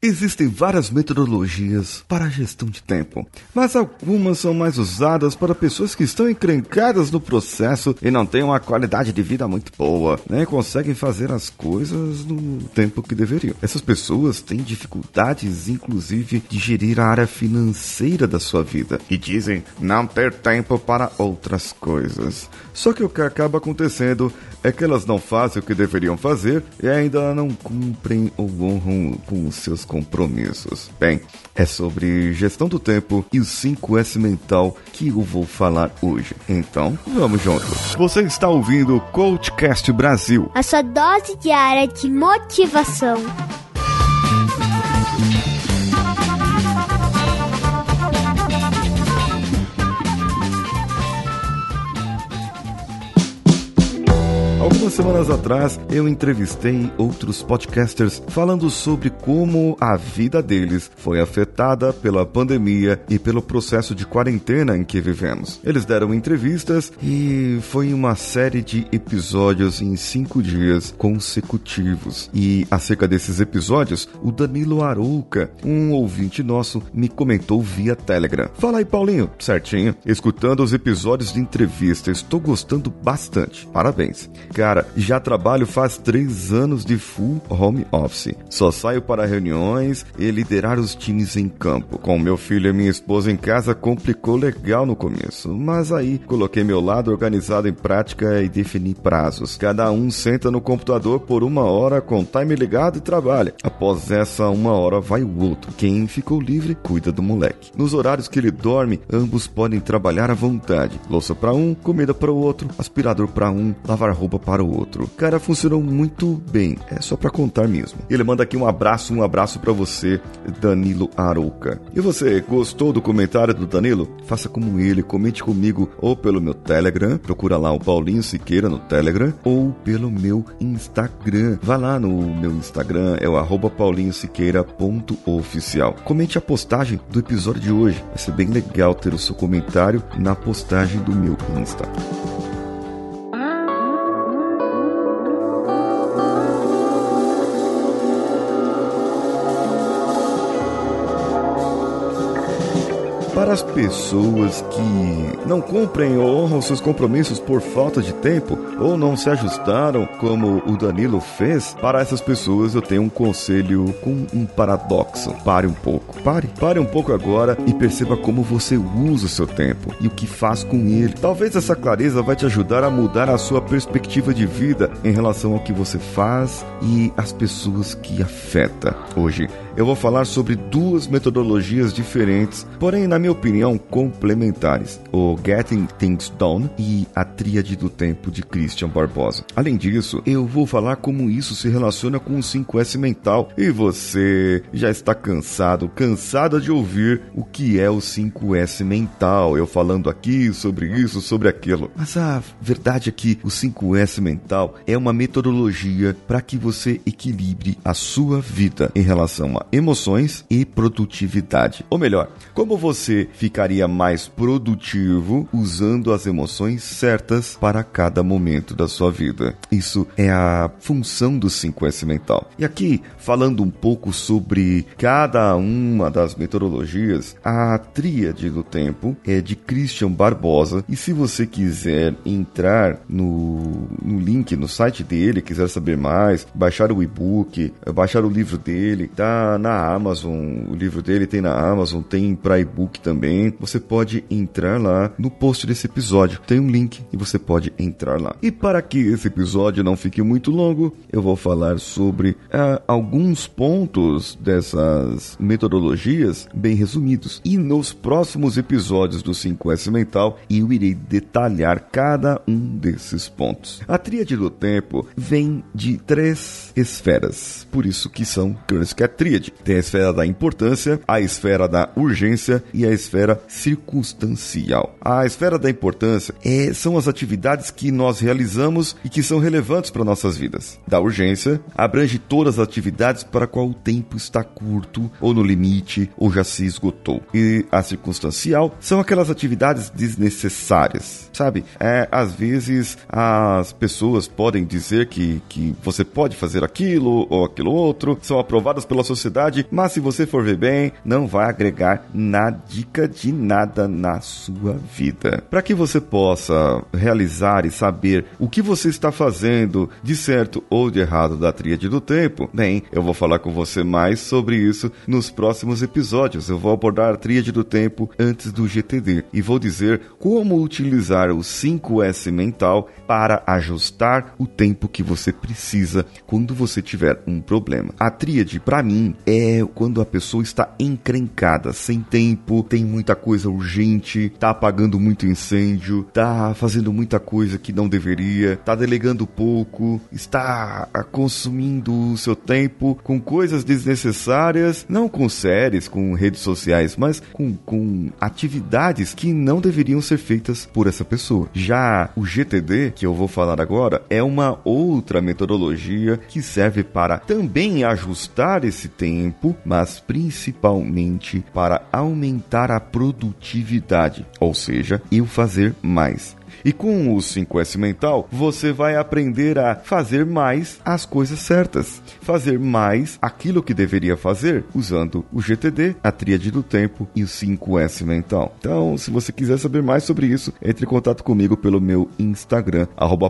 Existem várias metodologias para a gestão de tempo, mas algumas são mais usadas para pessoas que estão encrencadas no processo e não têm uma qualidade de vida muito boa, nem conseguem fazer as coisas no tempo que deveriam. Essas pessoas têm dificuldades, inclusive, de gerir a área financeira da sua vida e dizem não ter tempo para outras coisas. Só que o que acaba acontecendo é que elas não fazem o que deveriam fazer e ainda não cumprem ou honram com os seus compromissos. Bem, é sobre gestão do tempo e o 5S mental que eu vou falar hoje. Então, vamos juntos. Você está ouvindo o Coachcast Brasil a sua dose diária de motivação. Algumas semanas atrás, eu entrevistei outros podcasters falando sobre como a vida deles foi afetada pela pandemia e pelo processo de quarentena em que vivemos. Eles deram entrevistas e foi uma série de episódios em cinco dias consecutivos. E acerca desses episódios, o Danilo Arouca, um ouvinte nosso, me comentou via Telegram. Fala aí, Paulinho. Certinho. Escutando os episódios de entrevista, estou gostando bastante. Parabéns. Cara, já trabalho faz três anos de full home office. Só saio para reuniões e liderar os times em campo. Com meu filho e minha esposa em casa complicou legal no começo, mas aí coloquei meu lado organizado em prática e defini prazos. Cada um senta no computador por uma hora com time ligado e trabalha. Após essa uma hora vai o outro. Quem ficou livre cuida do moleque. Nos horários que ele dorme, ambos podem trabalhar à vontade. Louça para um, comida para o outro, aspirador para um, lavar roupa para o outro. Cara, funcionou muito bem. É só para contar mesmo. Ele manda aqui um abraço, um abraço para você, Danilo Arouca. E você, gostou do comentário do Danilo? Faça como ele, comente comigo ou pelo meu Telegram, procura lá o Paulinho Siqueira no Telegram, ou pelo meu Instagram. Vá lá no meu Instagram, é o paulinhosiqueira.oficial. Comente a postagem do episódio de hoje. Vai ser bem legal ter o seu comentário na postagem do meu Insta. Para as pessoas que não cumprem ou honram seus compromissos por falta de tempo ou não se ajustaram, como o Danilo fez, para essas pessoas eu tenho um conselho com um paradoxo. Pare um pouco. Pare. Pare um pouco agora e perceba como você usa o seu tempo e o que faz com ele. Talvez essa clareza vai te ajudar a mudar a sua perspectiva de vida em relação ao que você faz e as pessoas que afeta. Hoje eu vou falar sobre duas metodologias diferentes, porém, na minha opinião, complementares: o Getting Things Done e a Tríade do Tempo de Christian Barbosa. Além disso, eu vou falar como isso se relaciona com o 5S mental. E você já está cansado, cansada de ouvir o que é o 5S mental, eu falando aqui sobre isso, sobre aquilo. Mas a verdade é que o 5S mental é uma metodologia para que você equilibre a sua vida em relação a emoções e produtividade. Ou melhor, como você ficaria mais produtivo usando as emoções certas para cada momento da sua vida. Isso é a função do 5S mental. E aqui, falando um pouco sobre cada uma das metodologias, a tríade do tempo é de Christian Barbosa. E se você quiser entrar no, no link no site dele, quiser saber mais, baixar o e-book, baixar o livro dele, tá na Amazon, o livro dele tem na Amazon, tem para e-book também. Você pode entrar lá no post desse episódio. Tem um link e você pode entrar lá. E para que esse episódio não fique muito longo, eu vou falar sobre uh, alguns pontos dessas metodologias bem resumidos. E nos próximos episódios do 5S Mental, eu irei detalhar cada um desses pontos. A tríade do tempo vem de três esferas, por isso que são que é tríade. Tem a esfera da importância, a esfera da urgência e a esfera circunstancial. A esfera da importância é, são as atividades que nós realizamos e que são relevantes para nossas vidas. Da urgência, abrange todas as atividades para qual o tempo está curto ou no limite ou já se esgotou. E a circunstancial são aquelas atividades desnecessárias, sabe? É, às vezes as pessoas podem dizer que, que você pode fazer aquilo ou aquilo outro, são aprovadas pela sociedade mas se você for ver bem, não vai agregar na dica de nada na sua vida. Para que você possa realizar e saber o que você está fazendo de certo ou de errado da tríade do tempo, bem, eu vou falar com você mais sobre isso nos próximos episódios. Eu vou abordar a tríade do tempo antes do GTD e vou dizer como utilizar o 5S mental para ajustar o tempo que você precisa quando você tiver um problema. A tríade, para mim, é quando a pessoa está encrencada, sem tempo, tem muita coisa urgente, tá apagando muito incêndio, tá fazendo muita coisa que não deveria, tá delegando pouco, está consumindo o seu tempo com coisas desnecessárias, não com séries, com redes sociais, mas com, com atividades que não deveriam ser feitas por essa pessoa. Já o GTD, que eu vou falar agora, é uma outra metodologia que serve para também ajustar esse tempo, mas principalmente para aumentar a produtividade, ou seja, eu fazer mais. E com o 5S mental, você vai aprender a fazer mais as coisas certas, fazer mais aquilo que deveria fazer usando o GTD, a tríade do tempo e o 5S mental. Então, se você quiser saber mais sobre isso, entre em contato comigo pelo meu Instagram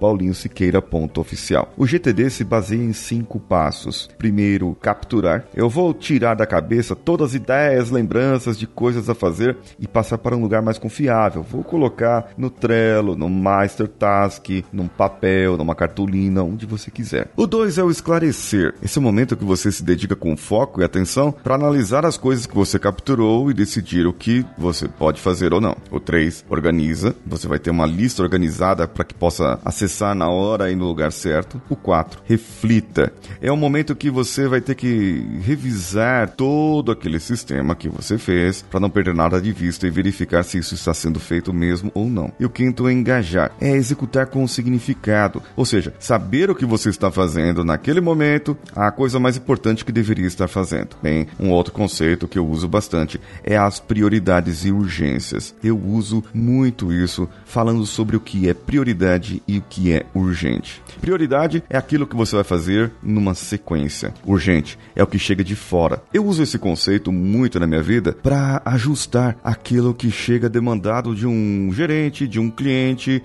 @paulinhosiqueira.oficial. O GTD se baseia em cinco passos. Primeiro, capturar. Eu vou tirar da cabeça todas as ideias, lembranças de coisas a fazer e passar para um lugar mais confiável. Vou colocar no Trello no Master Task, num papel, numa cartolina, onde você quiser. O 2 é o esclarecer. Esse é o momento que você se dedica com foco e atenção para analisar as coisas que você capturou e decidir o que você pode fazer ou não. O 3 organiza. Você vai ter uma lista organizada para que possa acessar na hora e no lugar certo. O 4 reflita. É o momento que você vai ter que revisar todo aquele sistema que você fez para não perder nada de vista e verificar se isso está sendo feito mesmo ou não. E o quinto é engajar, é executar com significado, ou seja, saber o que você está fazendo naquele momento, a coisa mais importante que deveria estar fazendo. Bem, um outro conceito que eu uso bastante é as prioridades e urgências. Eu uso muito isso falando sobre o que é prioridade e o que é urgente. Prioridade é aquilo que você vai fazer numa sequência. Urgente é o que chega de fora. Eu uso esse conceito muito na minha vida para ajustar aquilo que chega demandado de um gerente, de um cliente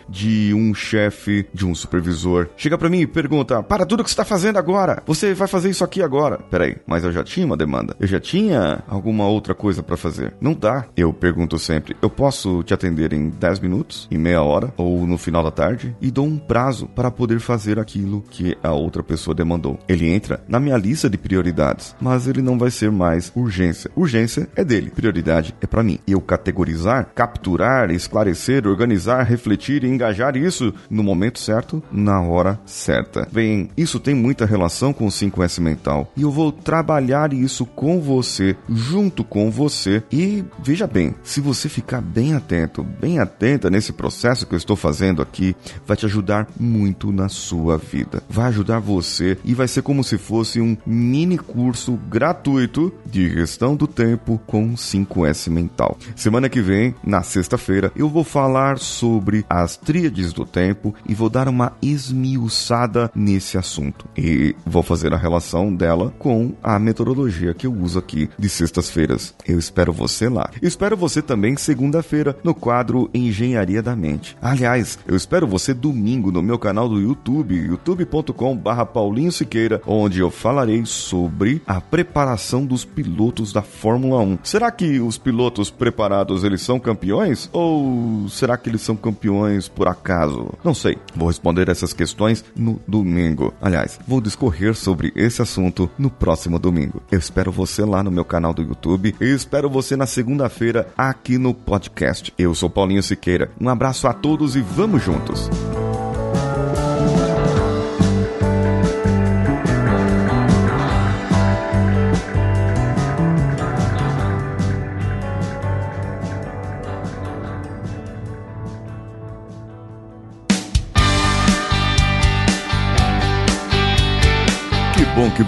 de um chefe, de um supervisor. Chega para mim e pergunta: Para tudo que você está fazendo agora, você vai fazer isso aqui agora. Peraí, mas eu já tinha uma demanda. Eu já tinha alguma outra coisa para fazer. Não dá. Eu pergunto sempre: Eu posso te atender em 10 minutos, em meia hora ou no final da tarde? E dou um prazo para poder fazer aquilo que a outra pessoa demandou. Ele entra na minha lista de prioridades, mas ele não vai ser mais urgência. Urgência é dele, prioridade é para mim. Eu categorizar, capturar, esclarecer, organizar, refletir refletir e engajar isso no momento certo, na hora certa. Bem, isso tem muita relação com o 5S mental e eu vou trabalhar isso com você, junto com você. E veja bem, se você ficar bem atento, bem atenta nesse processo que eu estou fazendo aqui, vai te ajudar muito na sua vida. Vai ajudar você e vai ser como se fosse um mini curso gratuito de gestão do tempo com 5S mental. Semana que vem, na sexta-feira, eu vou falar sobre as tríades do tempo e vou dar uma esmiuçada nesse assunto. E vou fazer a relação dela com a metodologia que eu uso aqui de sextas-feiras. Eu espero você lá. Espero você também segunda-feira no quadro Engenharia da Mente. Aliás, eu espero você domingo no meu canal do YouTube, youtube.com/barra Paulinho Siqueira, onde eu falarei sobre a preparação dos pilotos da Fórmula 1. Será que os pilotos preparados eles são campeões ou será que eles são campeões por acaso? Não sei. Vou responder essas questões no domingo. Aliás, vou discorrer sobre esse assunto no próximo domingo. Eu espero você lá no meu canal do YouTube e espero você na segunda-feira aqui no podcast. Eu sou Paulinho Siqueira. Um abraço a todos e vamos juntos.